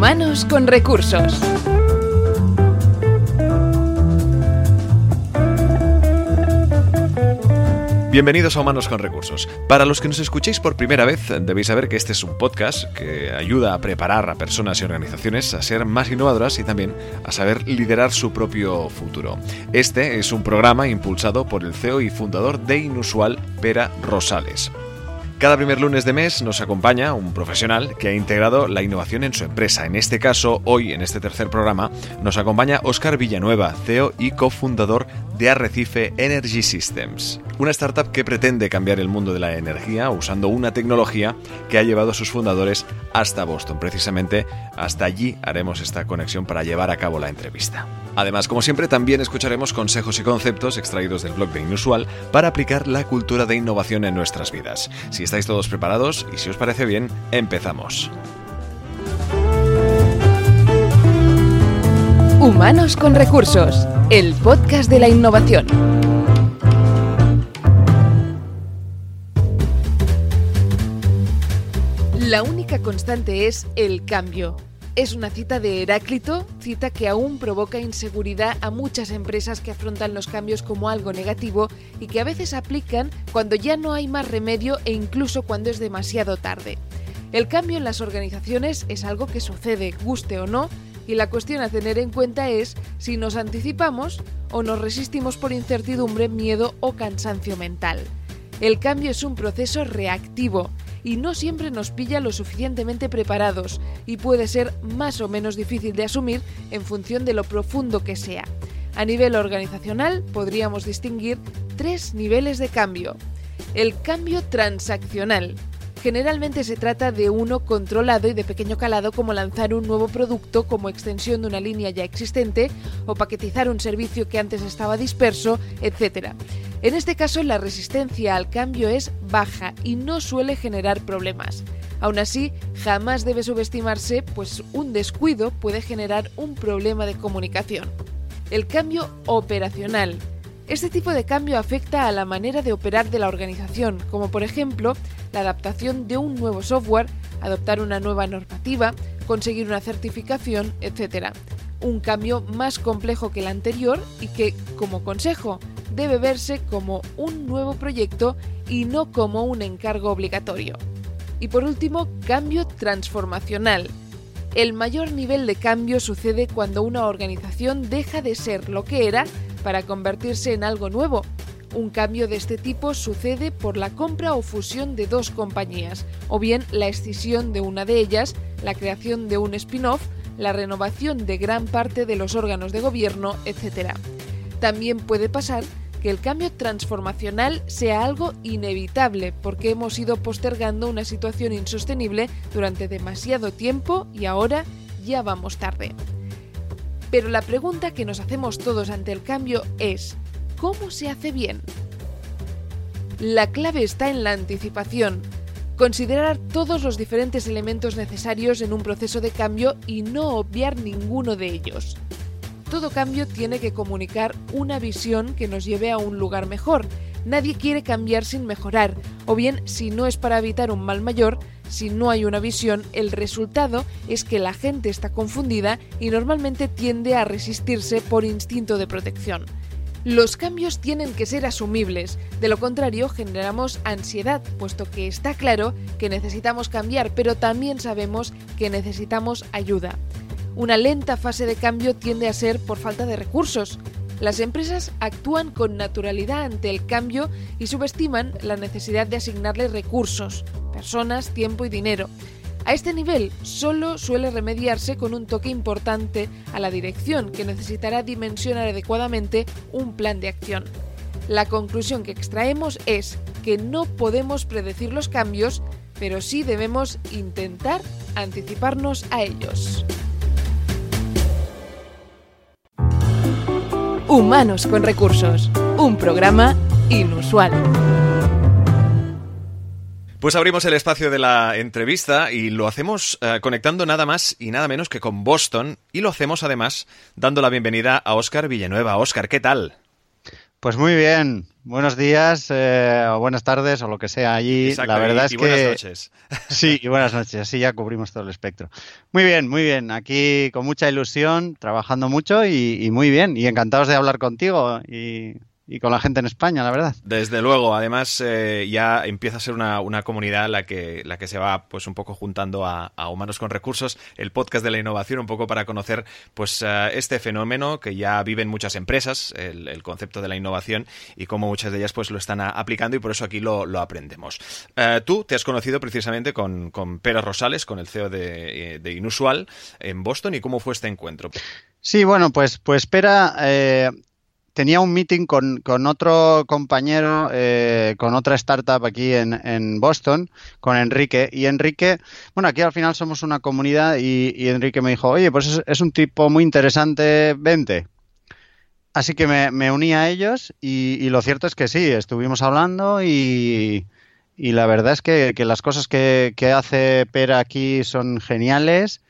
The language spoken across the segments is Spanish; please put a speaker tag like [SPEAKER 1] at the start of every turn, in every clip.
[SPEAKER 1] Humanos con recursos.
[SPEAKER 2] Bienvenidos a Humanos con Recursos. Para los que nos escuchéis por primera vez, debéis saber que este es un podcast que ayuda a preparar a personas y organizaciones a ser más innovadoras y también a saber liderar su propio futuro. Este es un programa impulsado por el CEO y fundador de Inusual, Pera Rosales. Cada primer lunes de mes nos acompaña un profesional que ha integrado la innovación en su empresa. En este caso, hoy, en este tercer programa, nos acompaña Óscar Villanueva, CEO y cofundador de Arrecife Energy Systems, una startup que pretende cambiar el mundo de la energía usando una tecnología que ha llevado a sus fundadores hasta Boston. Precisamente hasta allí haremos esta conexión para llevar a cabo la entrevista. Además, como siempre, también escucharemos consejos y conceptos extraídos del blog de Inusual para aplicar la cultura de innovación en nuestras vidas. Si estáis todos preparados y si os parece bien, empezamos.
[SPEAKER 1] Humanos con recursos, el podcast de la innovación. La única constante es el cambio. Es una cita de Heráclito, cita que aún provoca inseguridad a muchas empresas que afrontan los cambios como algo negativo y que a veces aplican cuando ya no hay más remedio e incluso cuando es demasiado tarde. El cambio en las organizaciones es algo que sucede, guste o no, y la cuestión a tener en cuenta es si nos anticipamos o nos resistimos por incertidumbre, miedo o cansancio mental. El cambio es un proceso reactivo y no siempre nos pilla lo suficientemente preparados y puede ser más o menos difícil de asumir en función de lo profundo que sea. A nivel organizacional podríamos distinguir tres niveles de cambio. El cambio transaccional. Generalmente se trata de uno controlado y de pequeño calado como lanzar un nuevo producto como extensión de una línea ya existente o paquetizar un servicio que antes estaba disperso, etc. En este caso, la resistencia al cambio es baja y no suele generar problemas. Aún así, jamás debe subestimarse, pues un descuido puede generar un problema de comunicación. El cambio operacional. Este tipo de cambio afecta a la manera de operar de la organización, como por ejemplo la adaptación de un nuevo software, adoptar una nueva normativa, conseguir una certificación, etc. Un cambio más complejo que el anterior y que, como consejo, debe verse como un nuevo proyecto y no como un encargo obligatorio. Y por último, cambio transformacional. El mayor nivel de cambio sucede cuando una organización deja de ser lo que era para convertirse en algo nuevo. Un cambio de este tipo sucede por la compra o fusión de dos compañías, o bien la escisión de una de ellas, la creación de un spin-off, la renovación de gran parte de los órganos de gobierno, etc. También puede pasar que el cambio transformacional sea algo inevitable porque hemos ido postergando una situación insostenible durante demasiado tiempo y ahora ya vamos tarde. Pero la pregunta que nos hacemos todos ante el cambio es, ¿cómo se hace bien? La clave está en la anticipación, considerar todos los diferentes elementos necesarios en un proceso de cambio y no obviar ninguno de ellos. Todo cambio tiene que comunicar una visión que nos lleve a un lugar mejor. Nadie quiere cambiar sin mejorar, o bien si no es para evitar un mal mayor, si no hay una visión, el resultado es que la gente está confundida y normalmente tiende a resistirse por instinto de protección. Los cambios tienen que ser asumibles, de lo contrario generamos ansiedad, puesto que está claro que necesitamos cambiar, pero también sabemos que necesitamos ayuda. Una lenta fase de cambio tiende a ser por falta de recursos. Las empresas actúan con naturalidad ante el cambio y subestiman la necesidad de asignarle recursos, personas, tiempo y dinero. A este nivel solo suele remediarse con un toque importante a la dirección que necesitará dimensionar adecuadamente un plan de acción. La conclusión que extraemos es que no podemos predecir los cambios, pero sí debemos intentar anticiparnos a ellos. Humanos con Recursos, un programa inusual.
[SPEAKER 2] Pues abrimos el espacio de la entrevista y lo hacemos eh, conectando nada más y nada menos que con Boston y lo hacemos además dando la bienvenida a Óscar Villanueva. Óscar, ¿qué tal?
[SPEAKER 3] Pues muy bien, buenos días eh, o buenas tardes o lo que sea allí.
[SPEAKER 2] la verdad es que buenas noches.
[SPEAKER 3] Sí, y buenas noches. Así ya cubrimos todo el espectro. Muy bien, muy bien. Aquí con mucha ilusión, trabajando mucho y, y muy bien. Y encantados de hablar contigo y y con la gente en España, la verdad.
[SPEAKER 2] Desde luego, además eh, ya empieza a ser una, una, comunidad la que, la que se va pues un poco juntando a, Humanos con Recursos, el podcast de la innovación, un poco para conocer pues eh, este fenómeno que ya viven muchas empresas, el, concepto de la innovación y cómo muchas de ellas pues lo están aplicando y por eso aquí lo, aprendemos. Eh, tú te has conocido precisamente con, con Pérez Rosales, con el CEO de, de, Inusual en Boston y cómo fue este encuentro.
[SPEAKER 3] Sí, bueno, pues, pues Pera tenía un meeting con, otro compañero, eh, con otra startup aquí en, Boston, con Enrique. Y Enrique, bueno, aquí al final somos una comunidad y, Enrique me dijo, oye, pues es, un tipo muy interesante, vente. Así que me, uní a ellos y, lo cierto es que sí, estuvimos hablando y, la verdad es que, las cosas que, que hace Pera aquí son geniales.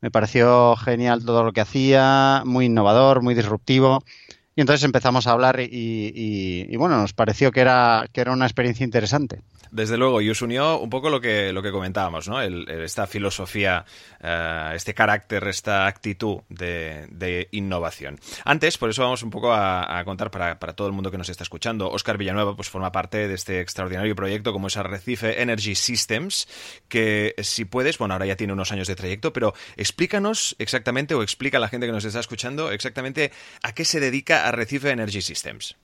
[SPEAKER 3] Me pareció genial todo lo que hacía, muy innovador, muy disruptivo. Y entonces empezamos a hablar y, bueno, nos pareció que era, que era una experiencia interesante.
[SPEAKER 2] Desde luego, y os unió un poco lo que, lo que comentábamos, ¿no? esta filosofía, eh, este carácter, esta actitud de, innovación. Antes, por eso vamos un poco a, contar para, todo el mundo que nos está escuchando. Oscar Villanueva pues, forma parte de este extraordinario proyecto como es Arrecife Energy Systems, que si puedes, bueno, ahora ya tiene unos años de trayecto, pero explícanos exactamente, o explica a la gente que nos está escuchando, exactamente a qué se dedica Arrecife Energy Systems.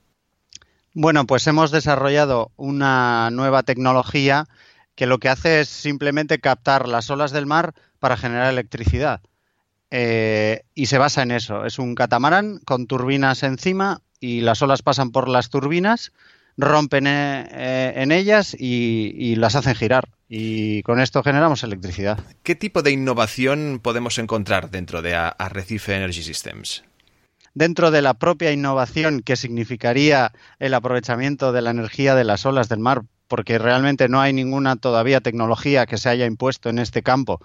[SPEAKER 3] Bueno, pues hemos desarrollado una nueva tecnología que lo que hace es simplemente captar las olas del mar para generar electricidad. Eh, y se basa en eso. Es un catamarán con turbinas encima y las olas pasan por las turbinas, rompen eh, eh, en ellas y, las hacen girar. Y con esto generamos electricidad.
[SPEAKER 2] ¿Qué tipo de innovación podemos encontrar dentro de Arrecife Energy Systems?
[SPEAKER 3] Dentro de la propia innovación que significaría el aprovechamiento de la energía de las olas del mar, porque realmente no hay ninguna todavía tecnología que se haya impuesto en este campo,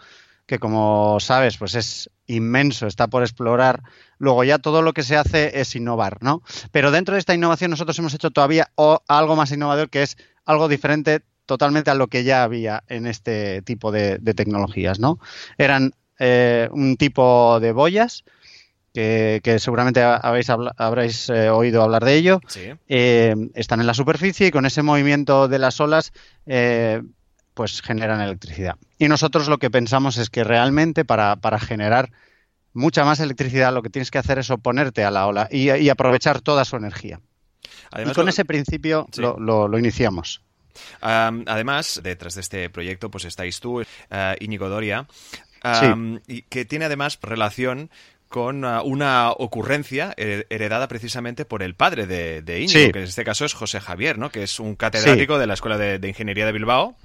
[SPEAKER 3] que como sabes, pues es inmenso, está por explorar. Luego ya todo lo que se hace es innovar, ¿no? Pero dentro de esta innovación nosotros hemos hecho todavía algo más innovador que es algo diferente totalmente a lo que ya había en este tipo de, tecnologías, ¿no? Eran eh, un tipo de boyas que, seguramente habéis habréis eh, oído hablar de ello. Eh, están en la superficie y con ese movimiento de las olas eh, pues generan electricidad. Y nosotros lo que pensamos es que realmente para, generar mucha más electricidad lo que tienes que hacer es oponerte a la ola y, aprovechar toda su energía. y con ese principio lo, iniciamos.
[SPEAKER 2] además, detrás de este proyecto, pues estáis tú, Íñigo Doria, y que tiene además relación con uh, una ocurrencia heredada precisamente por el padre de, de Íñigo, que en este caso es José Javier, ¿no? que es un catedrático de la Escuela de, Ingeniería de Bilbao.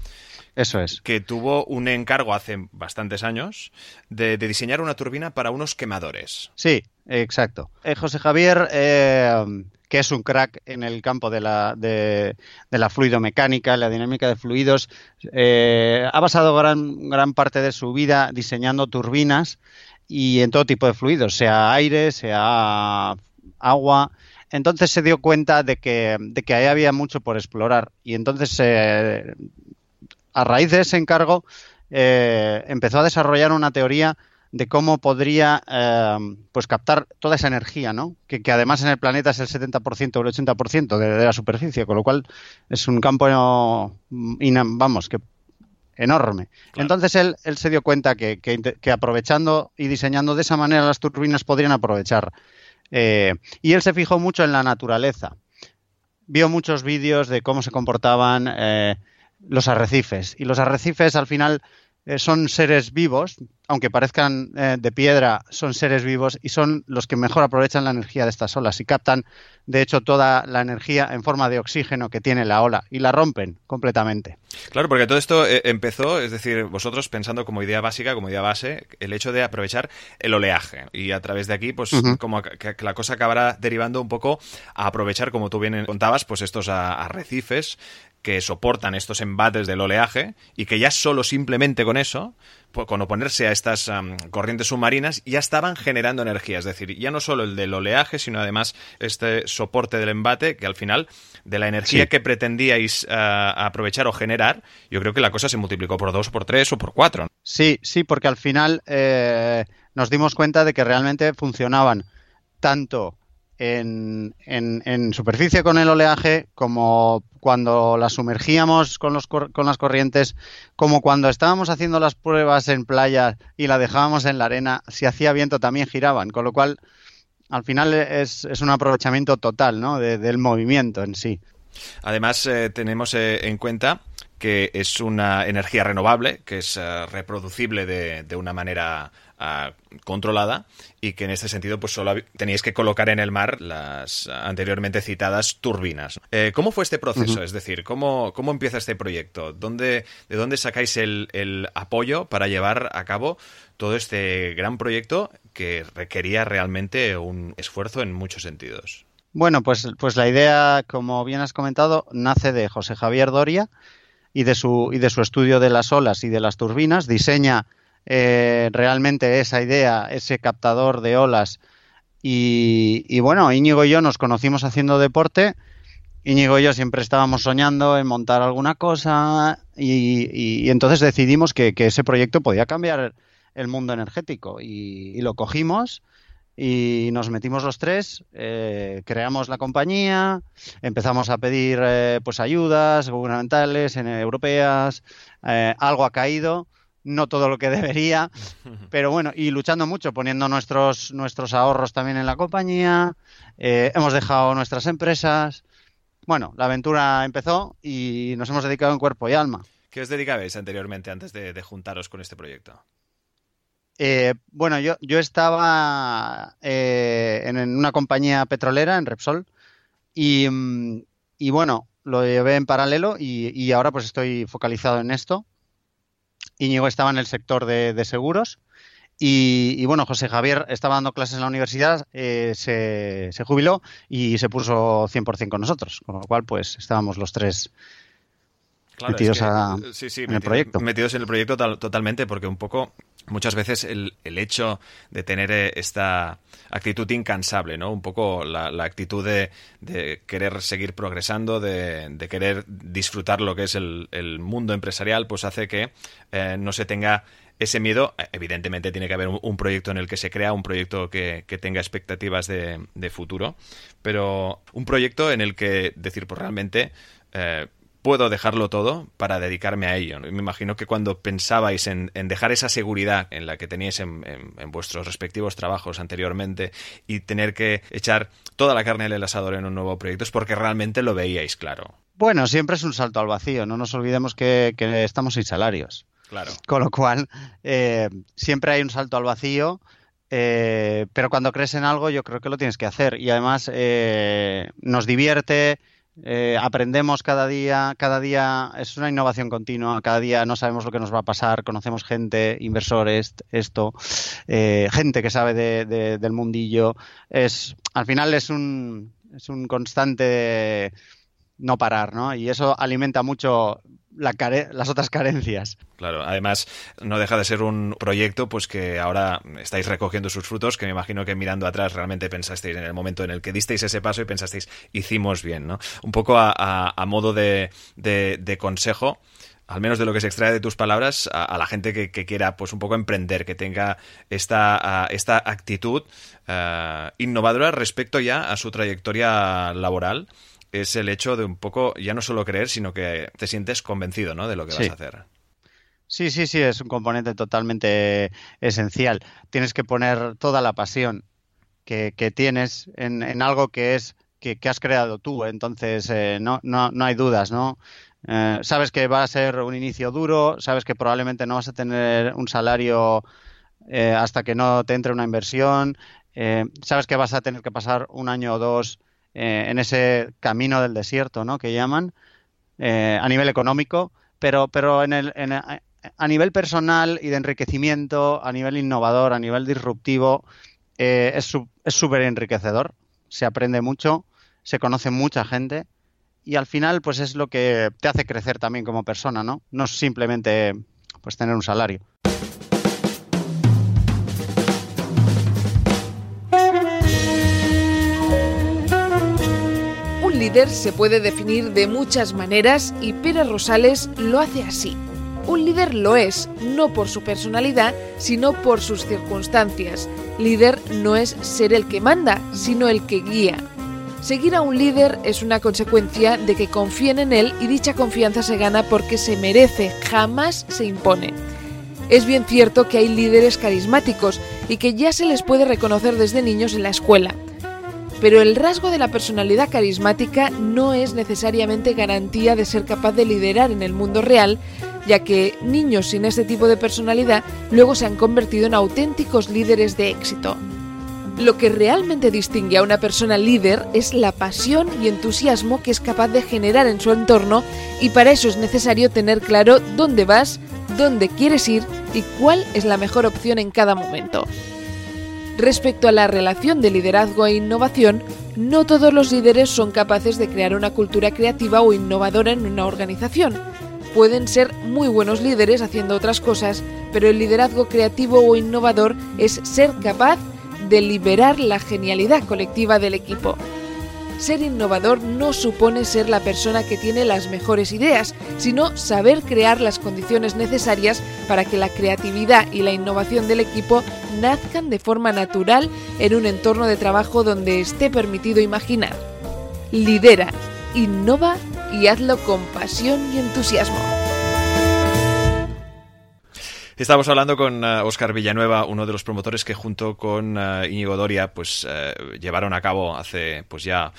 [SPEAKER 3] Eso es.
[SPEAKER 2] Que tuvo un encargo hace bastantes años de, diseñar una turbina para unos quemadores.
[SPEAKER 3] Sí, exacto. Eh, José Javier, eh, que es un crack en el campo de la, de, la fluidomecánica, la dinámica de fluidos, eh, ha basado gran, gran parte de su vida diseñando turbinas y en todo tipo de fluidos, sea aire, sea agua. Entonces se dio cuenta de que, de que ahí había mucho por explorar y entonces eh, a raíz de ese encargo eh, empezó a desarrollar una teoría de cómo podría eh, pues captar toda esa energía, ¿no? Que, además en el planeta es el 70% o el 80% de, de, la superficie, con lo cual es un campo, vamos, que enorme. Entonces él, él, se dio cuenta que, que, aprovechando y diseñando de esa manera las turbinas podrían aprovechar. Eh, y él se fijó mucho en la naturaleza. Vio muchos vídeos de cómo se comportaban eh, los arrecifes. Y los arrecifes al final eh, son seres vivos, aunque parezcan eh, de piedra, son seres vivos y son los que mejor aprovechan la energía de estas olas y captan, de hecho, toda la energía en forma de oxígeno que tiene la ola y la rompen completamente.
[SPEAKER 2] Claro, porque todo esto eh, empezó, es decir, vosotros pensando como idea básica, como idea base, el hecho de aprovechar el oleaje y a través de aquí, pues como que, la cosa acabará derivando un poco a aprovechar, como tú bien contabas, pues estos arrecifes que soportan estos embates del oleaje y que ya solo simplemente con eso con oponerse a estas corrientes submarinas, ya estaban generando energía. Es decir, ya no solo el del oleaje, sino además este soporte del embate, que al final, de la energía que pretendíais aprovechar o generar, yo creo que la cosa se multiplicó por dos, por tres o por cuatro.
[SPEAKER 3] Sí, sí, porque al final eh, nos dimos cuenta de que realmente funcionaban tanto en, superficie con el oleaje, como cuando la sumergíamos con, las corrientes, como cuando estábamos haciendo las pruebas en playa y la dejábamos en la arena, si hacía viento también giraban, con lo cual al final es, es un aprovechamiento total ¿no? del movimiento en sí.
[SPEAKER 2] Además, eh, tenemos eh, en cuenta que es una energía renovable, que es eh, reproducible de, de, una manera controlada y que en este sentido pues solo teníais que colocar en el mar las anteriormente citadas turbinas. Eh, ¿Cómo fue este proceso? Es decir, ¿cómo, ¿cómo empieza este proyecto? ¿Dónde, ¿De dónde sacáis el, el apoyo para llevar a cabo todo este gran proyecto que requería realmente un esfuerzo en muchos sentidos?
[SPEAKER 3] Bueno, pues, pues la idea, como bien has comentado, nace de José Javier Doria y de su, y de su estudio de las olas y de las turbinas. Diseña eh, realmente esa idea, ese captador de olas. Y, bueno, Íñigo y yo nos conocimos haciendo deporte. Íñigo y yo siempre estábamos soñando en montar alguna cosa y, entonces decidimos que, ese proyecto podía cambiar el mundo energético y, lo cogimos y nos metimos los tres, eh, creamos la compañía, empezamos a pedir eh, pues ayudas gubernamentales, europeas, algo ha caído no todo lo que debería, pero bueno, y luchando mucho, poniendo nuestros, nuestros ahorros también en la compañía, eh, hemos dejado nuestras empresas. Bueno, la aventura empezó y nos hemos dedicado en cuerpo y alma.
[SPEAKER 2] ¿Qué os dedicabais anteriormente antes de, juntaros con este proyecto?
[SPEAKER 3] Eh, bueno, yo, yo estaba eh, en, una compañía petrolera, en Repsol, y, mm, y bueno, lo llevé en paralelo y, y ahora pues estoy focalizado en esto Íñigo estaba en el sector de, seguros. Y, bueno, José Javier estaba dando clases en la universidad, eh, se, jubiló y se puso 100% con nosotros, con lo cual pues estábamos los tres metidos en el proyecto.
[SPEAKER 2] Metidos en el proyecto totalmente, porque un poco muchas veces el, el, hecho de tener eh, esta actitud incansable, ¿no? Un poco la, actitud de, querer seguir progresando, de, querer disfrutar lo que es el, mundo empresarial, pues hace que eh, no se tenga ese miedo. Evidentemente tiene que haber un, proyecto en el que se crea, un proyecto que, tenga expectativas de, futuro, pero un proyecto en el que decir, pues realmente... Eh, puedo dejarlo todo para dedicarme a ello. Me imagino que cuando pensabais en, dejar esa seguridad en la que teníais en, vuestros respectivos trabajos anteriormente y tener que echar toda la carne del asador en un nuevo proyecto es porque realmente lo veíais claro.
[SPEAKER 3] Bueno, siempre es un salto al vacío, no nos olvidemos que, estamos sin salarios.
[SPEAKER 2] Claro.
[SPEAKER 3] Con lo cual, eh, siempre hay un salto al vacío. Eh, pero cuando crees en algo, yo creo que lo tienes que hacer. Y además eh, nos divierte, eh, aprendemos cada día, cada día es una innovación continua, cada día no sabemos lo que nos va a pasar, conocemos gente, inversores, esto, eh, gente que sabe del mundillo. Es, al final es un, es un constante no parar, ¿no? Y eso alimenta mucho las otras carencias.
[SPEAKER 2] Claro, además no deja de ser un proyecto pues que ahora estáis recogiendo sus frutos, que me imagino que mirando atrás realmente pensasteis en el momento en el que disteis ese paso y pensasteis, hicimos bien, ¿no? Un poco a, modo de, consejo, al menos de lo que se extrae de tus palabras, a, la gente que, quiera pues un poco emprender, que tenga esta, esta actitud eh, innovadora respecto ya a su trayectoria laboral es el hecho de un poco, ya no solo creer, sino que te sientes convencido ¿no? de lo que vas a hacer.
[SPEAKER 3] Sí, sí, sí, es un componente totalmente esencial. Tienes que poner toda la pasión que, tienes en, algo que es que, has creado tú. Entonces, eh, no, no, no, hay dudas, ¿no? Eh, sabes que va a ser un inicio duro, sabes que probablemente no vas a tener un salario eh, hasta que no te entre una inversión, sabes que vas a tener que pasar un año o dos eh, en ese camino del desierto, ¿no? Que llaman eh, a nivel económico, pero, pero en el, a nivel personal y de enriquecimiento, a nivel innovador, a nivel disruptivo, eh, es súper enriquecedor. Se aprende mucho, se conoce mucha gente y al final pues es lo que te hace crecer también como persona, ¿no? No simplemente pues tener un salario.
[SPEAKER 1] Líder se puede definir de muchas maneras y Pérez Rosales lo hace así. Un líder lo es, no por su personalidad, sino por sus circunstancias. Líder no es ser el que manda, sino el que guía. Seguir a un líder es una consecuencia de que confíen en él y dicha confianza se gana porque se merece, jamás se impone. Es bien cierto que hay líderes carismáticos y que ya se les puede reconocer desde niños en la escuela. Pero el rasgo de la personalidad carismática no es necesariamente garantía de ser capaz de liderar en el mundo real, ya que niños sin este tipo de personalidad luego se han convertido en auténticos líderes de éxito. Lo que realmente distingue a una persona líder es la pasión y entusiasmo que es capaz de generar en su entorno y para eso es necesario tener claro dónde vas, dónde quieres ir y cuál es la mejor opción en cada momento. Respecto a la relación de liderazgo e innovación, no todos los líderes son capaces de crear una cultura creativa o innovadora en una organización. Pueden ser muy buenos líderes haciendo otras cosas, pero el liderazgo creativo o innovador es ser capaz de liberar la genialidad colectiva del equipo. Ser innovador no supone ser la persona que tiene las mejores ideas, sino saber crear las condiciones necesarias para que la creatividad y la innovación del equipo nazcan de forma natural en un entorno de trabajo donde esté permitido imaginar. Lidera, innova y hazlo con pasión y entusiasmo.
[SPEAKER 2] Estamos hablando con Oscar eh, Villanueva, uno de los promotores que junto con uh, Doria pues, uh, llevaron a cabo hace pues ya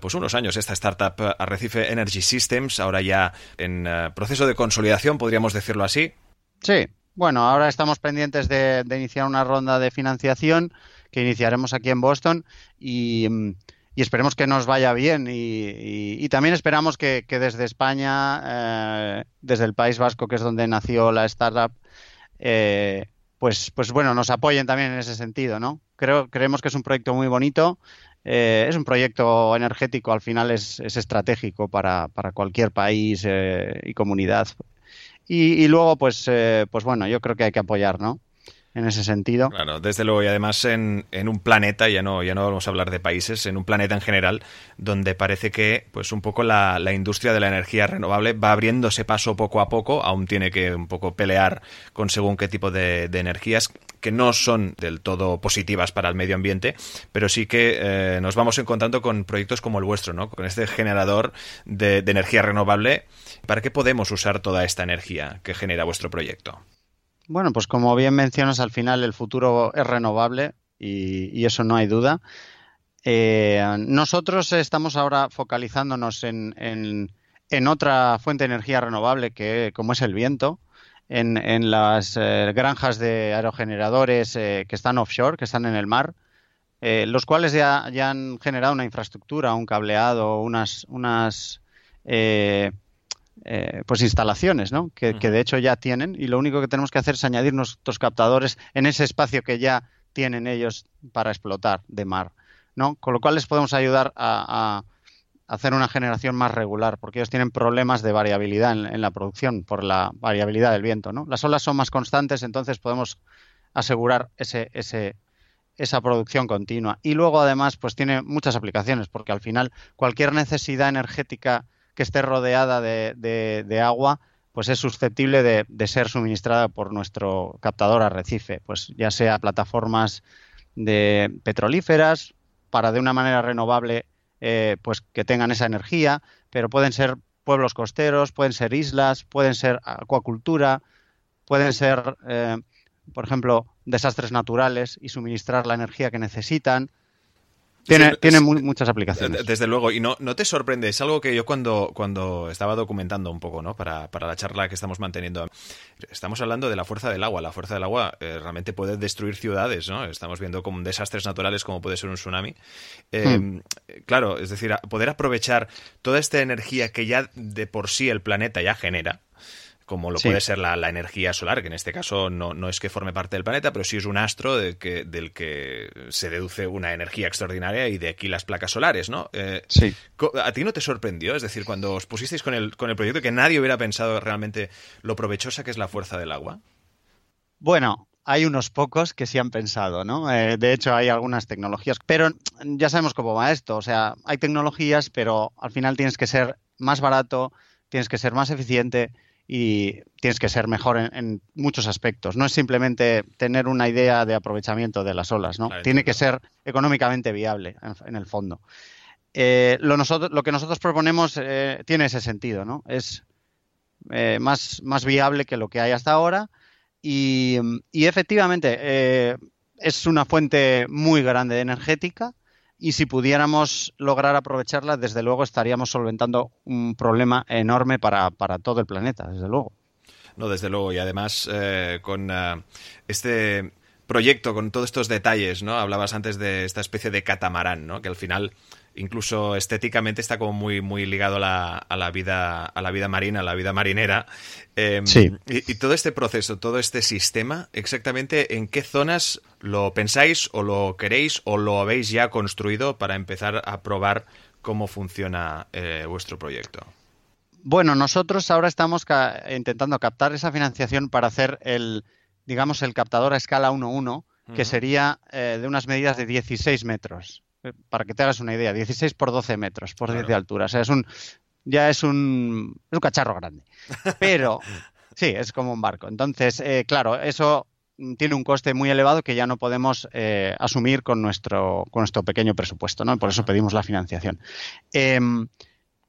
[SPEAKER 2] pues unos años esta startup Arrecife Energy Systems, ahora ya en proceso de consolidación, podríamos decirlo así.
[SPEAKER 3] Sí, bueno, ahora estamos pendientes de, de iniciar una ronda de financiación que iniciaremos aquí en Boston y mm, y esperemos que nos vaya bien. Y, también esperamos que, desde España, eh, desde el País Vasco, que es donde nació la startup, eh, pues, pues bueno, nos apoyen también en ese sentido, ¿no? Creo, creemos que es un proyecto muy bonito. Eh, es un proyecto energético, al final es, es estratégico para, para, cualquier país eh, y comunidad. Y, y luego, pues, eh, pues bueno, yo creo que hay que apoyar, ¿no? En ese sentido.
[SPEAKER 2] Claro, desde luego, y además en, en, un planeta, ya no, ya no vamos a hablar de países, en un planeta en general, donde parece que pues un poco la, la, industria de la energía renovable va abriéndose paso poco a poco, aún tiene que un poco pelear con según qué tipo de, de energías que no son del todo positivas para el medio ambiente, pero sí que eh, nos vamos encontrando con proyectos como el vuestro, ¿no? Con este generador de, de energía renovable. ¿Para qué podemos usar toda esta energía que genera vuestro proyecto?
[SPEAKER 3] Bueno, pues como bien mencionas, al final el futuro es renovable y, eso no hay duda. Eh, nosotros estamos ahora focalizándonos en, en, en, otra fuente de energía renovable que como es el viento, en, en las eh, granjas de aerogeneradores eh, que están offshore, que están en el mar, eh, los cuales ya, ya, han generado una infraestructura, un cableado, unas, unas eh, pues instalaciones, ¿no? Que, uh -huh. que, de hecho ya tienen y lo único que tenemos que hacer es añadir nuestros captadores en ese espacio que ya tienen ellos para explotar de mar, ¿no? Con lo cual les podemos ayudar a, a hacer una generación más regular, porque ellos tienen problemas de variabilidad en, en, la producción por la variabilidad del viento, ¿no? Las olas son más constantes, entonces podemos asegurar ese, ese, esa producción continua. Y luego, además, pues tiene muchas aplicaciones, porque al final cualquier necesidad energética que esté rodeada de, agua, pues es susceptible de, de, ser suministrada por nuestro captador arrecife, pues ya sea plataformas de petrolíferas para de una manera renovable eh, pues que tengan esa energía, pero pueden ser pueblos costeros, pueden ser islas, pueden ser acuacultura, pueden ser, eh, por ejemplo, desastres naturales y suministrar la energía que necesitan. Tiene, es, tiene muy, muchas aplicaciones.
[SPEAKER 2] Desde luego, y no, no te sorprende, es algo que yo cuando, cuando estaba documentando un poco, ¿no? Para, para la charla que estamos manteniendo, estamos hablando de la fuerza del agua. La fuerza del agua eh, realmente puede destruir ciudades, ¿no? Estamos viendo como desastres naturales como puede ser un tsunami. Eh, hmm. Claro, es decir, poder aprovechar toda esta energía que ya de por sí el planeta ya genera, como lo puede ser la, energía solar, que en este caso no, no, es que forme parte del planeta, pero sí es un astro de que, del que se deduce una energía extraordinaria y de aquí las placas solares, ¿no?
[SPEAKER 3] Eh, sí.
[SPEAKER 2] ¿A ti no te sorprendió? Es decir, cuando os pusisteis con el, con el proyecto que nadie hubiera pensado realmente lo provechosa que es la fuerza del agua.
[SPEAKER 3] Bueno, hay unos pocos que sí han pensado, ¿no? Eh, de hecho, hay algunas tecnologías, pero ya sabemos cómo va esto. O sea, hay tecnologías, pero al final tienes que ser más barato, tienes que ser más eficiente y tienes que ser mejor en, muchos aspectos. No es simplemente tener una idea de aprovechamiento de las olas, ¿no? Tiene que ser económicamente viable, en, el fondo. Eh, lo, nosotros, lo, que nosotros proponemos eh, tiene ese sentido, ¿no? Es más, más viable que lo que hay hasta ahora y, efectivamente, eh, es una fuente muy grande energética y si pudiéramos lograr aprovecharla, desde luego estaríamos solventando un problema enorme para, todo el planeta, desde luego.
[SPEAKER 2] No, desde luego. Y además, eh, con eh, este proyecto, con todos estos detalles, ¿no? Hablabas antes de esta especie de catamarán, ¿no? Que al final incluso estéticamente está como muy, muy ligado a la, a la, vida, a la vida marina, a la vida marinera.
[SPEAKER 3] Em, sí.
[SPEAKER 2] Y, todo este proceso, todo este sistema, exactamente en qué zonas lo pensáis o lo queréis o lo habéis ya construido para empezar a probar cómo funciona eh, vuestro proyecto.
[SPEAKER 3] Bueno, nosotros ahora estamos intentando captar esa financiación para hacer el, digamos, el captador a escala 1.1, que sería eh, de unas medidas de 16 metros para que te hagas una idea, 16 por 12 metros por 10 de altura. O sea, es un, ya es un, es un cacharro grande. Pero, sí, es como un barco. Entonces, eh, claro, eso tiene un coste muy elevado que ya no podemos eh, asumir con nuestro, con nuestro pequeño presupuesto, ¿no? Por eso pedimos la financiación. Em,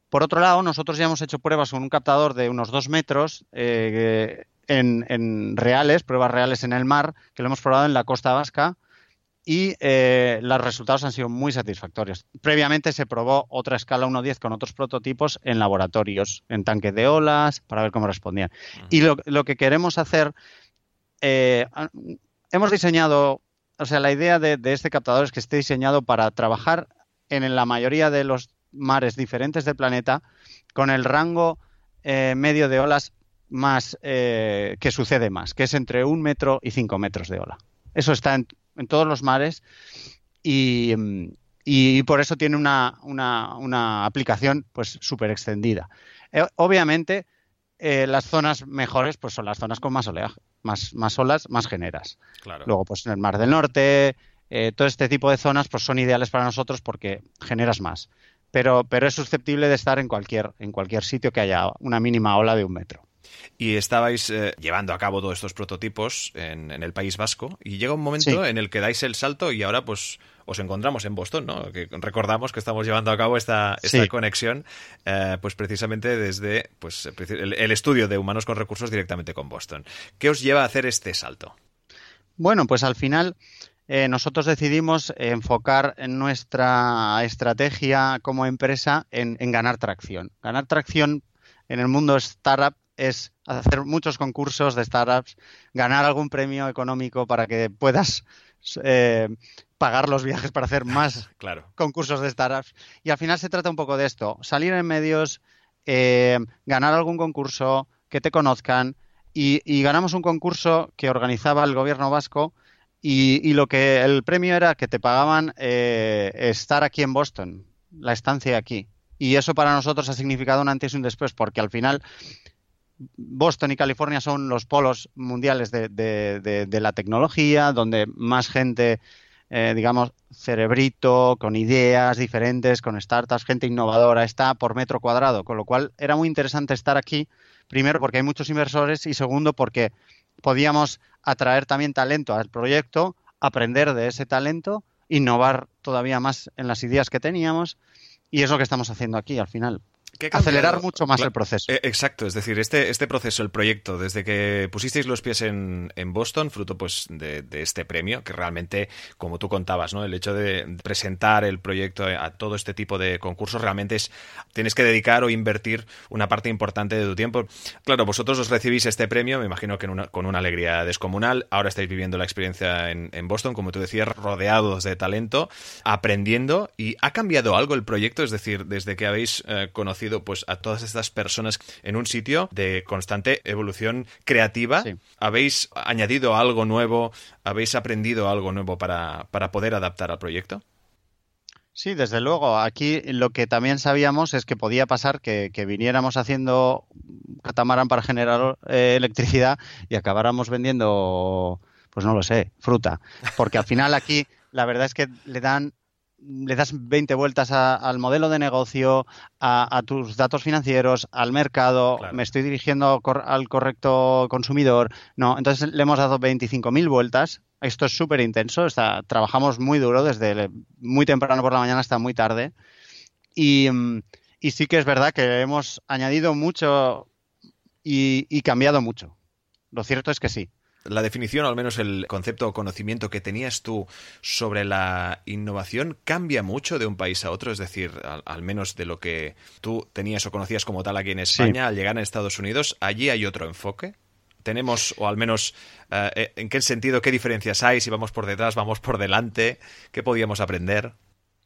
[SPEAKER 3] por otro lado, nosotros ya hemos hecho pruebas con un captador de unos 2 metros eh, en, en, reales, pruebas reales en el mar, que lo hemos probado en la costa vasca y eh, los resultados han sido muy satisfactorios. Previamente se probó otra escala 1.10 con otros prototipos en laboratorios, en tanques de olas, para ver cómo respondían. Y lo, que queremos hacer, eh, hemos diseñado, o sea, la idea de, este captador es que esté diseñado para trabajar en la mayoría de los mares diferentes del planeta con el rango eh, medio de olas más que sucede más, que es entre un metro y cinco metros de ola. Eso está en, en todos los mares y, por eso tiene una, una, aplicación pues súper extendida. Eh, obviamente, eh, las zonas mejores pues son las zonas con más oleaje, más, más olas, más generas. Luego, pues en el Mar del Norte, eh, todo este tipo de zonas pues son ideales para nosotros porque generas más. Pero, pero es susceptible de estar en cualquier, en cualquier sitio que haya una mínima ola de un metro
[SPEAKER 2] y estabais eh, llevando a cabo todos estos prototipos en, el País Vasco y llega un momento en el que dais el salto y ahora pues os encontramos en Boston, ¿no? Que recordamos que estamos llevando a cabo esta, esta conexión, eh, pues precisamente desde pues, el, estudio de humanos con recursos directamente con Boston. ¿Qué os lleva a hacer este salto?
[SPEAKER 3] Bueno, pues al final eh, nosotros decidimos enfocar nuestra estrategia como empresa en, en ganar tracción. Ganar tracción en el mundo startup es hacer muchos concursos de startups, ganar algún premio económico para que puedas eh, pagar los viajes para hacer más concursos de startups. Y al final se trata un poco de esto, salir en medios, eh, ganar algún concurso, que te conozcan. Y, ganamos un concurso que organizaba el gobierno vasco y, lo que el premio era que te pagaban eh, estar aquí en Boston, la estancia aquí. Y eso para nosotros ha significado un antes y un después, porque al final Boston y California son los polos mundiales de, la tecnología, donde más gente, eh, digamos, cerebrito, con ideas diferentes, con startups, gente innovadora, está por metro cuadrado, con lo cual era muy interesante estar aquí, primero porque hay muchos inversores y segundo porque podíamos atraer también talento al proyecto, aprender de ese talento, innovar todavía más en las ideas que teníamos y es lo que estamos haciendo aquí al final acelerar mucho más el proceso.
[SPEAKER 2] Eh, exacto, es decir, este, este proceso, el proyecto, desde que pusisteis los pies en, en Boston, fruto pues de, este premio, que realmente, como tú contabas, ¿no? El hecho de presentar el proyecto a todo este tipo de concursos realmente es tienes que dedicar o invertir una parte importante de tu tiempo. Claro, vosotros os recibís este premio, me imagino que con una alegría descomunal. Ahora estáis viviendo la experiencia en, Boston, como tú decías, rodeados de talento, aprendiendo. ¿Y ha cambiado algo el proyecto? Es decir, desde que habéis eh, conocido pues a todas estas personas en un sitio de constante evolución creativa. ¿Habéis añadido algo nuevo? ¿Habéis aprendido algo nuevo para, para poder adaptar al proyecto?
[SPEAKER 3] Sí, desde luego. Aquí lo que también sabíamos es que podía pasar que, viniéramos haciendo catamarán para generar eh, electricidad y acabáramos vendiendo, pues no lo sé, fruta. Porque al final aquí la verdad es que le dan le das 20 vueltas al modelo de negocio, a, tus datos financieros, al mercado, me estoy dirigiendo al correcto consumidor. No, entonces le hemos dado 25.000 vueltas esto es súper intenso, trabajamos muy duro desde muy temprano por la mañana hasta muy tarde. Y, sí que es verdad que hemos añadido mucho y, cambiado mucho. Lo cierto es que sí
[SPEAKER 2] la definición, o al menos el concepto o conocimiento que tenías tú sobre la innovación, cambia mucho de un país a otro, es decir, al, menos de lo que tú tenías o conocías como tal aquí en España, al llegar a Estados Unidos, allí hay otro enfoque tenemos, o al menos, eh, eh, en qué sentido, qué diferencias hay, si vamos por detrás, vamos por delante, qué podíamos aprender?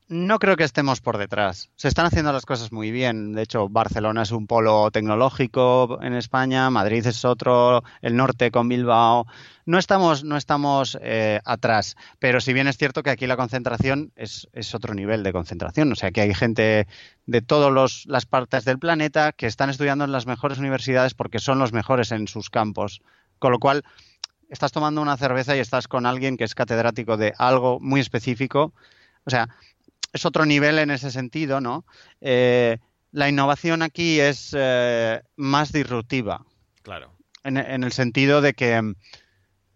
[SPEAKER 3] No creo que estemos por detrás. Se están haciendo las cosas muy bien. De hecho, Barcelona es un polo tecnológico en España, Madrid es otro, el norte con Bilbao. No estamos, no estamos eh, atrás, pero si bien es cierto que aquí la concentración es, es, otro nivel de concentración. O sea, que hay gente de todas las partes del planeta que están estudiando en las mejores universidades porque son los mejores en sus campos. Con lo cual, estás tomando una cerveza y estás con alguien que es catedrático de algo muy específico. O sea, es otro nivel en ese sentido, ¿no? Eh, la innovación aquí es eh, más disruptiva.
[SPEAKER 2] Claro.
[SPEAKER 3] En, el sentido de que mm,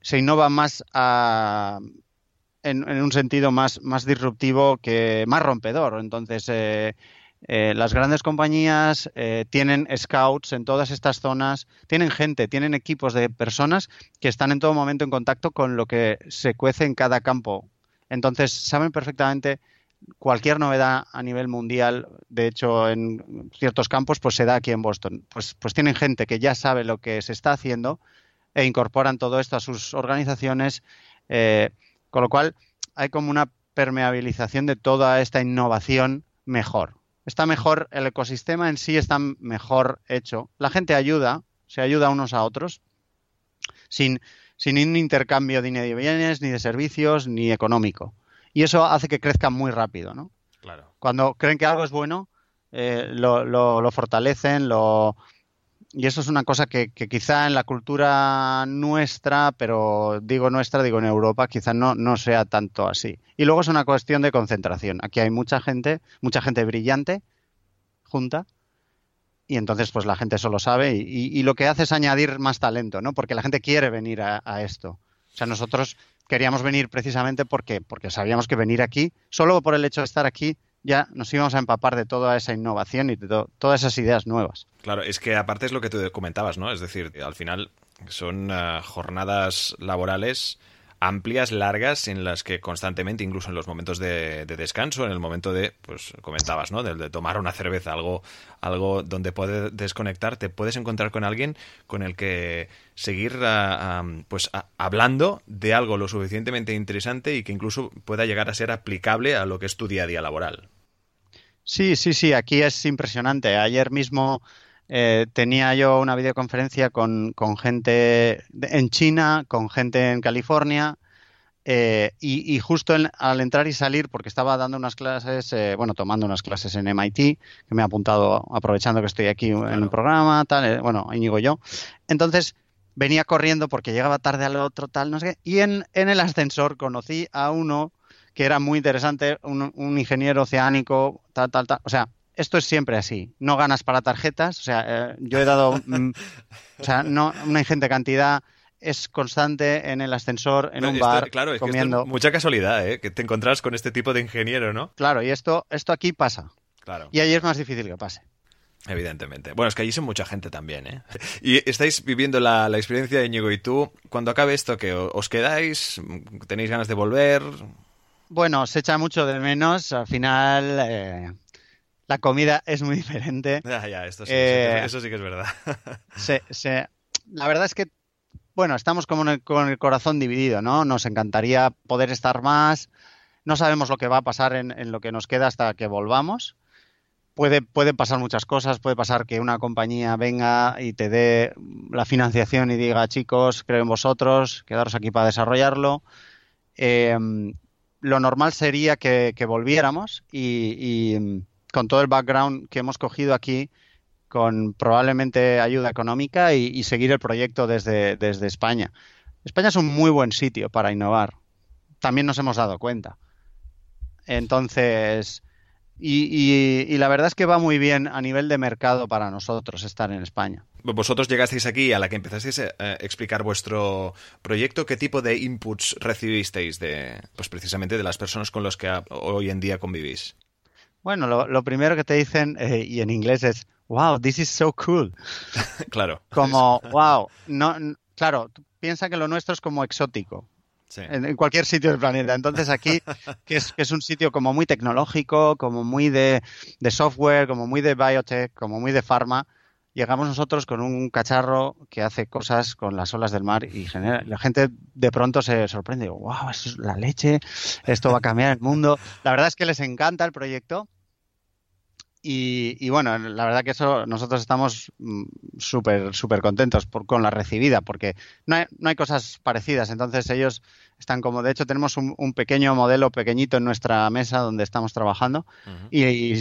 [SPEAKER 3] se innova más en, un sentido más, más disruptivo que más rompedor. Entonces, eh, las grandes compañías tienen scouts en todas estas zonas, tienen gente, tienen equipos de personas que están en todo momento en contacto con lo que se cuece en cada campo. Entonces, saben perfectamente cualquier novedad a nivel mundial, de hecho en ciertos campos, pues se da aquí en Boston. Pues, pues tienen gente que ya sabe lo que se está haciendo e incorporan todo esto a sus organizaciones, eh, con lo cual hay como una permeabilización de toda esta innovación mejor. Está mejor, el ecosistema en sí está mejor hecho. La gente ayuda, se ayuda unos a otros, sin, sin un intercambio ni de bienes, ni de servicios, ni económico y eso hace que crezcan muy rápido, ¿no?
[SPEAKER 2] Claro.
[SPEAKER 3] Cuando creen que algo es bueno, eh, lo, lo, fortalecen, lo... Y eso es una cosa que, quizá en la cultura nuestra, pero digo nuestra, digo en Europa, quizá no, no sea tanto así. Y luego es una cuestión de concentración. Aquí hay mucha gente, mucha gente brillante junta, y entonces pues la gente solo sabe y, lo que hace es añadir más talento, ¿no? Porque la gente quiere venir a, a esto. O sea, nosotros queríamos venir precisamente porque, porque sabíamos que venir aquí, solo por el hecho de estar aquí, ya nos íbamos a empapar de toda esa innovación y de todas esas ideas nuevas.
[SPEAKER 2] Claro, es que aparte es lo que tú comentabas, ¿no? Es decir, al final son eh, jornadas laborales amplias, largas, en las que constantemente, incluso en los momentos de, descanso, en el momento de, pues comentabas, ¿no? De, tomar una cerveza, algo, algo donde puedes desconectar, te puedes encontrar con alguien con el que seguir ah, pues hablando de algo lo suficientemente interesante y que incluso pueda llegar a ser aplicable a lo que es tu día a día laboral.
[SPEAKER 3] Sí, sí, sí, aquí es impresionante. Ayer mismo eh, tenía yo una videoconferencia con, con, gente en China, con gente en California, eh, y, justo al entrar y salir, porque estaba dando unas clases, eh, bueno, tomando unas clases en MIT, que me ha apuntado aprovechando que estoy aquí en el programa, tal, bueno, Íñigo yo. Entonces venía corriendo porque llegaba tarde al otro, tal, no sé qué, y en, en el ascensor conocí a uno que era muy interesante, un, un ingeniero oceánico, tal, tal, tal. O sea, esto es siempre así. No ganas para tarjetas. O sea, eh, yo he dado, mm, o sea, no una ingente cantidad. Es constante en el ascensor, en un bar,
[SPEAKER 2] claro, es
[SPEAKER 3] comiendo.
[SPEAKER 2] Que mucha casualidad, ¿eh? Que te encontrás con este tipo de ingeniero, ¿no?
[SPEAKER 3] Claro, y esto, esto aquí pasa.
[SPEAKER 2] Claro.
[SPEAKER 3] Y ahí es más difícil que pase.
[SPEAKER 2] Evidentemente. Bueno, es que allí son mucha gente también, ¿eh? Y estáis viviendo la, la experiencia de Íñigo y tú. Cuando acabe esto, que os quedáis? ¿Tenéis ganas de volver?
[SPEAKER 3] Bueno, se echa mucho de menos. Al final, eh, la comida es muy diferente.
[SPEAKER 2] Ya, ya, esto sí, eh, eso sí que es verdad.
[SPEAKER 3] la verdad es que, bueno, estamos como con el corazón dividido, ¿no? Nos encantaría poder estar más. No sabemos lo que va a pasar en, lo que nos queda hasta que volvamos. puede, puede pasar muchas cosas, puede pasar que una compañía venga y te dé la financiación y diga, chicos, creo en vosotros, quedaros aquí para desarrollarlo. Em, lo normal sería que, volviéramos y, con todo el background que hemos cogido aquí, con probablemente ayuda económica y, seguir el proyecto desde, España. España es un muy buen sitio para innovar. También nos hemos dado cuenta. Entonces, y, la verdad es que va muy bien a nivel de mercado para nosotros estar en España.
[SPEAKER 2] Vosotros llegasteis aquí a la que empezasteis a explicar vuestro proyecto. ¿Qué tipo de inputs recibisteis de, pues precisamente de las personas con las que hoy en día convivís?
[SPEAKER 3] Bueno, lo, primero que te dicen, eh, y en inglés es, wow, this is so cool.
[SPEAKER 2] claro.
[SPEAKER 3] Como, wow, no, claro, piensa que lo nuestro es como exótico. En, cualquier sitio del planeta. Entonces aquí, que es, que es un sitio como muy tecnológico, como muy de, software, como muy de biotech, como muy de pharma, llegamos nosotros con un cacharro que hace cosas con las olas del mar y genera, la gente de pronto se sorprende, wow, eso es la leche, esto va a cambiar el mundo. La verdad es que les encanta el proyecto y, bueno, la verdad que eso nosotros estamos mm, súper, súper contentos con la recibida, porque no hay, no hay, cosas parecidas. Entonces ellos están como, de hecho tenemos un, pequeño modelo pequeñito en nuestra mesa donde estamos trabajando y,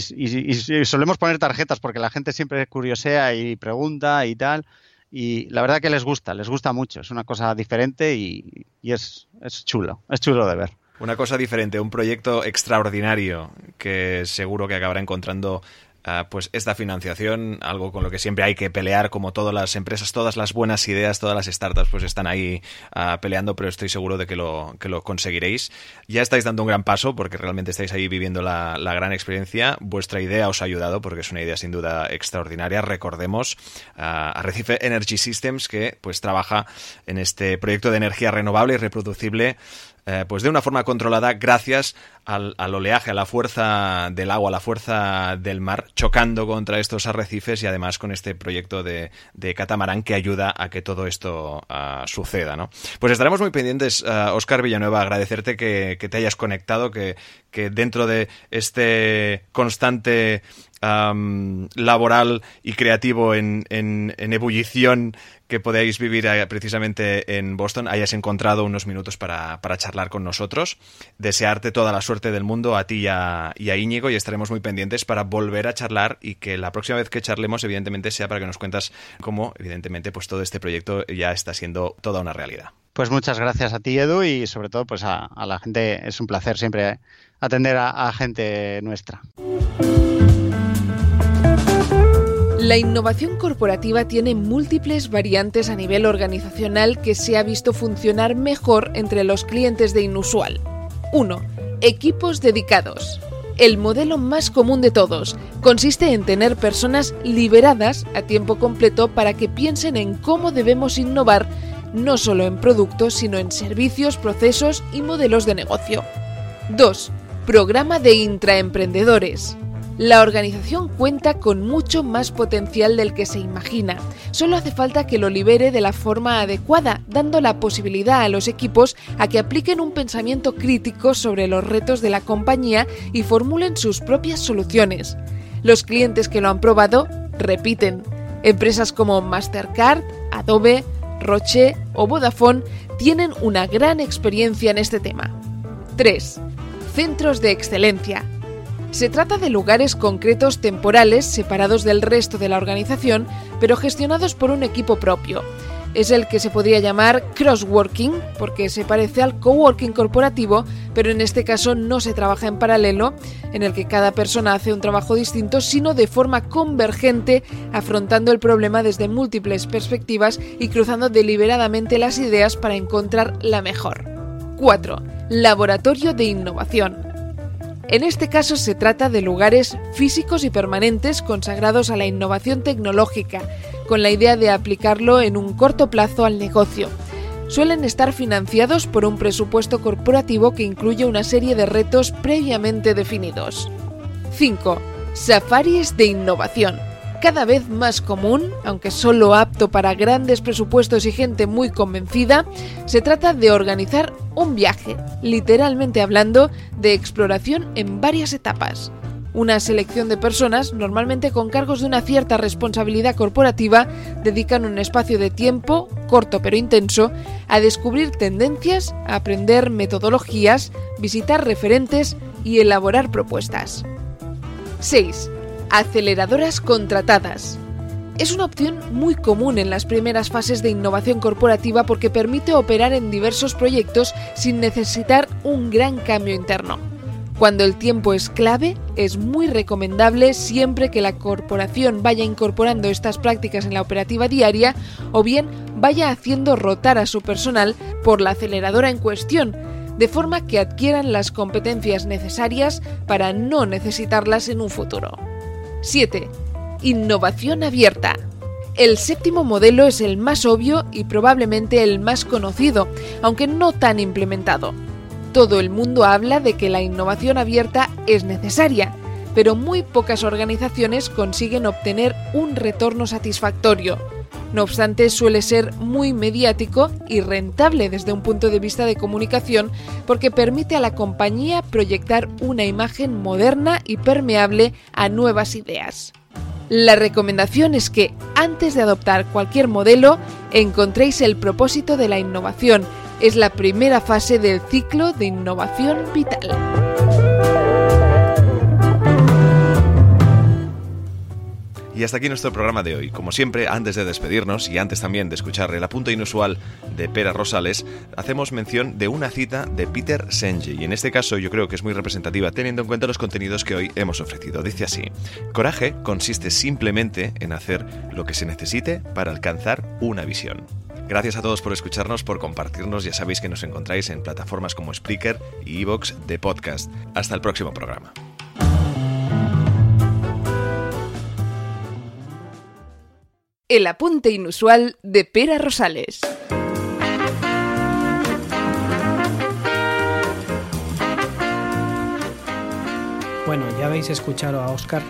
[SPEAKER 3] solemos poner tarjetas porque la gente siempre curiosea y pregunta y tal. Y la verdad que les gusta, les gusta mucho. Es una cosa diferente y, es, es chulo, es chulo de ver.
[SPEAKER 2] Una cosa diferente, un proyecto extraordinario que seguro que acabará encontrando ah, pues esta financiación, algo con lo que siempre hay que pelear, como todas las empresas, todas las buenas ideas, todas las startups, pues están ahí ah, peleando, pero estoy seguro de que lo, que lo conseguiréis. Ya estáis dando un gran paso porque realmente estáis ahí viviendo la, gran experiencia. Vuestra idea os ha ayudado porque es una idea sin duda extraordinaria. Recordemos ah, a Recife Energy Systems que pues trabaja en este proyecto de energía renovable y reproducible eh, pues de una forma controlada gracias al, oleaje, a la fuerza del agua, a la fuerza del mar, chocando contra estos arrecifes y además con este proyecto de, catamarán que ayuda a que todo esto ah, suceda. ¿no? Pues estaremos muy pendientes, Oscar ah, Villanueva, agradecerte que, te hayas conectado, que, dentro de este constante laboral y creativo en, ebullición que podéis vivir eh, precisamente en Boston, hayas encontrado unos minutos para, charlar con nosotros. Desearte toda la suerte del mundo a ti y a, y a, Íñigo y estaremos muy pendientes para volver a charlar y que la próxima vez que charlemos, evidentemente, sea para que nos cuentas cómo, evidentemente, pues todo este proyecto ya está siendo toda una realidad.
[SPEAKER 3] Pues muchas gracias a ti, Edu, y sobre todo pues a, la gente. Es un placer siempre atender a gente nuestra.
[SPEAKER 1] La innovación corporativa tiene múltiples variantes a nivel organizacional que se ha visto funcionar mejor entre los clientes de Inusual. 1. Equipos dedicados. El modelo más común de todos consiste en tener personas liberadas a tiempo completo para que piensen en cómo debemos innovar no solo en productos, sino en servicios, procesos y modelos de negocio. 2. Programa de intraemprendedores. La organización cuenta con mucho más potencial del que se imagina. Solo hace falta que lo libere de la forma adecuada, dando la posibilidad a los equipos a que apliquen un pensamiento crítico sobre los retos de la compañía y formulen sus propias soluciones. Los clientes que lo han probado repiten. Empresas como Mastercard, Adobe, Roche o Vodafone tienen una gran experiencia en este tema. 3. Centros de excelencia. Se trata de lugares concretos temporales separados del resto de la organización, pero gestionados por un equipo propio. Es el que se podría llamar crossworking, porque se parece al coworking corporativo, pero en este caso no se trabaja en paralelo, en el que cada persona hace un trabajo distinto, sino de forma convergente, afrontando el problema desde múltiples perspectivas y cruzando deliberadamente las ideas para encontrar la mejor. 4. Laboratorio de innovación. En este caso se trata de lugares físicos y permanentes consagrados a la innovación tecnológica, con la idea de aplicarlo en un corto plazo al negocio. Suelen estar financiados por un presupuesto corporativo que incluye una serie de retos previamente definidos. 5. Safaris de innovación cada vez más común, aunque solo apto para grandes presupuestos y gente muy convencida, se trata de organizar un viaje, literalmente hablando, de exploración en varias etapas. Una selección de personas, normalmente con cargos de una cierta responsabilidad corporativa, dedican un espacio de tiempo, corto pero intenso, a descubrir tendencias, aprender metodologías, visitar referentes y elaborar propuestas. 6. Aceleradoras contratadas. Es una opción muy común en las primeras fases de innovación corporativa porque permite operar en diversos proyectos sin necesitar un gran cambio interno. Cuando el tiempo es clave, es muy recomendable siempre que la corporación vaya incorporando estas prácticas en la operativa diaria o bien vaya haciendo rotar a su personal por la aceleradora en cuestión, de forma que adquieran las competencias necesarias para no necesitarlas en un futuro. 7. Innovación abierta. El séptimo modelo es el más obvio y probablemente el más conocido, aunque no tan implementado. Todo el mundo habla de que la innovación abierta es necesaria, pero muy pocas organizaciones consiguen obtener un retorno satisfactorio. No obstante, suele ser muy mediático y rentable desde un punto de vista de comunicación porque permite a la compañía proyectar una imagen moderna y permeable a nuevas ideas. La recomendación es que antes de adoptar cualquier modelo encontréis el propósito de la innovación es la primera fase del ciclo de innovación vital.
[SPEAKER 2] Y hasta aquí nuestro programa de hoy. Como siempre, antes de despedirnos y antes también de escuchar el apunte inusual de Pera Rosales, hacemos mención de una cita de Peter Senge. Y en este caso yo creo que es muy representativa teniendo en cuenta los contenidos que hoy hemos ofrecido. Dice así, coraje consiste simplemente en hacer lo que se necesite para alcanzar una visión. Gracias a todos por escucharnos, por compartirnos. Ya sabéis que nos encontráis en plataformas como Spreaker y Evox de podcast. Hasta el próximo programa.
[SPEAKER 1] El apunte inusual de Pera Rosales.
[SPEAKER 4] Bueno, ya habéis escuchado a Oscar.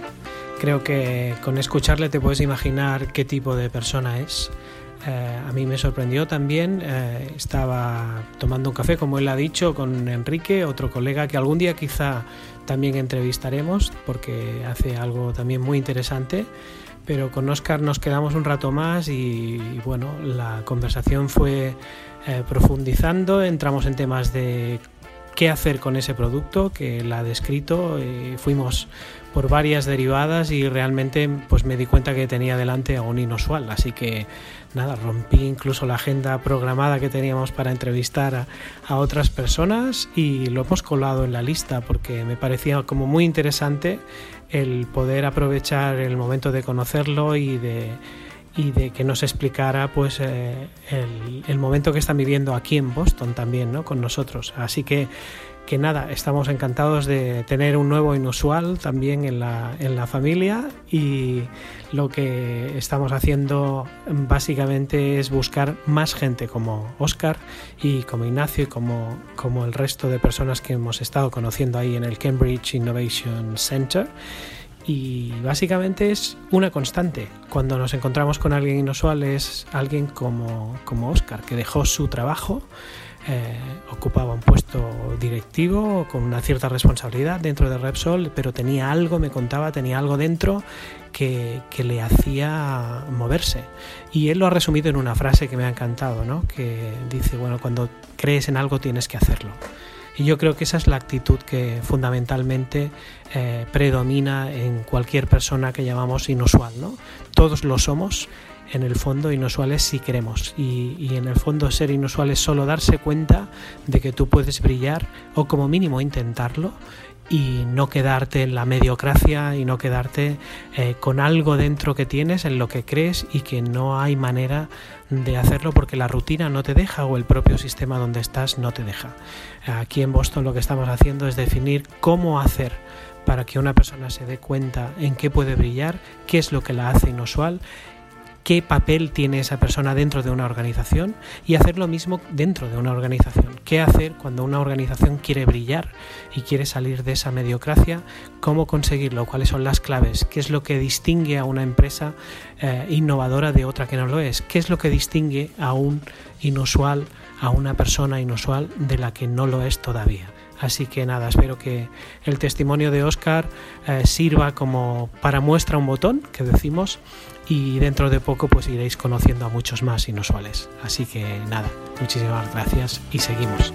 [SPEAKER 4] Creo que con escucharle te puedes imaginar qué tipo de persona es. Eh, a mí me sorprendió también. Eh, estaba tomando un café, como él ha dicho, con Enrique, otro colega que algún día quizá también entrevistaremos porque hace algo también muy interesante. Pero con Oscar nos quedamos un rato más y, bueno, la conversación fue eh, profundizando, entramos en temas de qué hacer con ese producto que él ha descrito, fuimos por varias derivadas y realmente pues me di cuenta que tenía delante a un inusual, así que nada, rompí incluso la agenda programada que teníamos para entrevistar a, otras personas y lo hemos colado en la lista porque me parecía como muy interesante el poder aprovechar el momento de conocerlo y de, y de que nos explicara pues eh, el, el, momento que están viviendo aquí en Boston también, ¿no? Con nosotros. Así que que nada, estamos encantados de tener un nuevo inusual también en la, en la familia y lo que estamos haciendo básicamente es buscar más gente como Oscar y como Ignacio y como, como el resto de personas que hemos estado conociendo ahí en el Cambridge Innovation Center y básicamente es una constante. Cuando nos encontramos con alguien inusual es alguien como, como Oscar, que dejó su trabajo eh, ocupaba un puesto directivo con una cierta responsabilidad dentro de Repsol, pero tenía algo, me contaba, tenía algo dentro que, le hacía moverse. Y él lo ha resumido en una frase que me ha encantado, ¿no? que dice, bueno, cuando crees en algo tienes que hacerlo. Y yo creo que esa es la actitud que fundamentalmente eh, predomina en cualquier persona que llamamos inusual. ¿no? Todos lo somos, en el fondo inusuales si queremos. Y, en el fondo ser inusual es solo darse cuenta de que tú puedes brillar o como mínimo intentarlo y no quedarte en la mediocracia y no quedarte eh, con algo dentro que tienes, en lo que crees y que no hay manera de hacerlo porque la rutina no te deja o el propio sistema donde estás no te deja. Aquí en Boston lo que estamos haciendo es definir cómo hacer para que una persona se dé cuenta en qué puede brillar, qué es lo que la hace inusual qué papel tiene esa persona dentro de una organización y hacer lo mismo dentro de una organización. ¿Qué hacer cuando una organización quiere brillar y quiere salir de esa mediocracia? ¿Cómo conseguirlo? ¿Cuáles son las claves? ¿Qué es lo que distingue a una empresa eh, innovadora de otra que no lo es? ¿Qué es lo que distingue a un inusual, a una persona inusual de la que no lo es todavía? Así que nada, espero que el testimonio de Oscar eh, sirva como para muestra un botón, que decimos, y dentro de poco pues iréis conociendo a muchos más inusuales. Así que nada, muchísimas gracias y seguimos.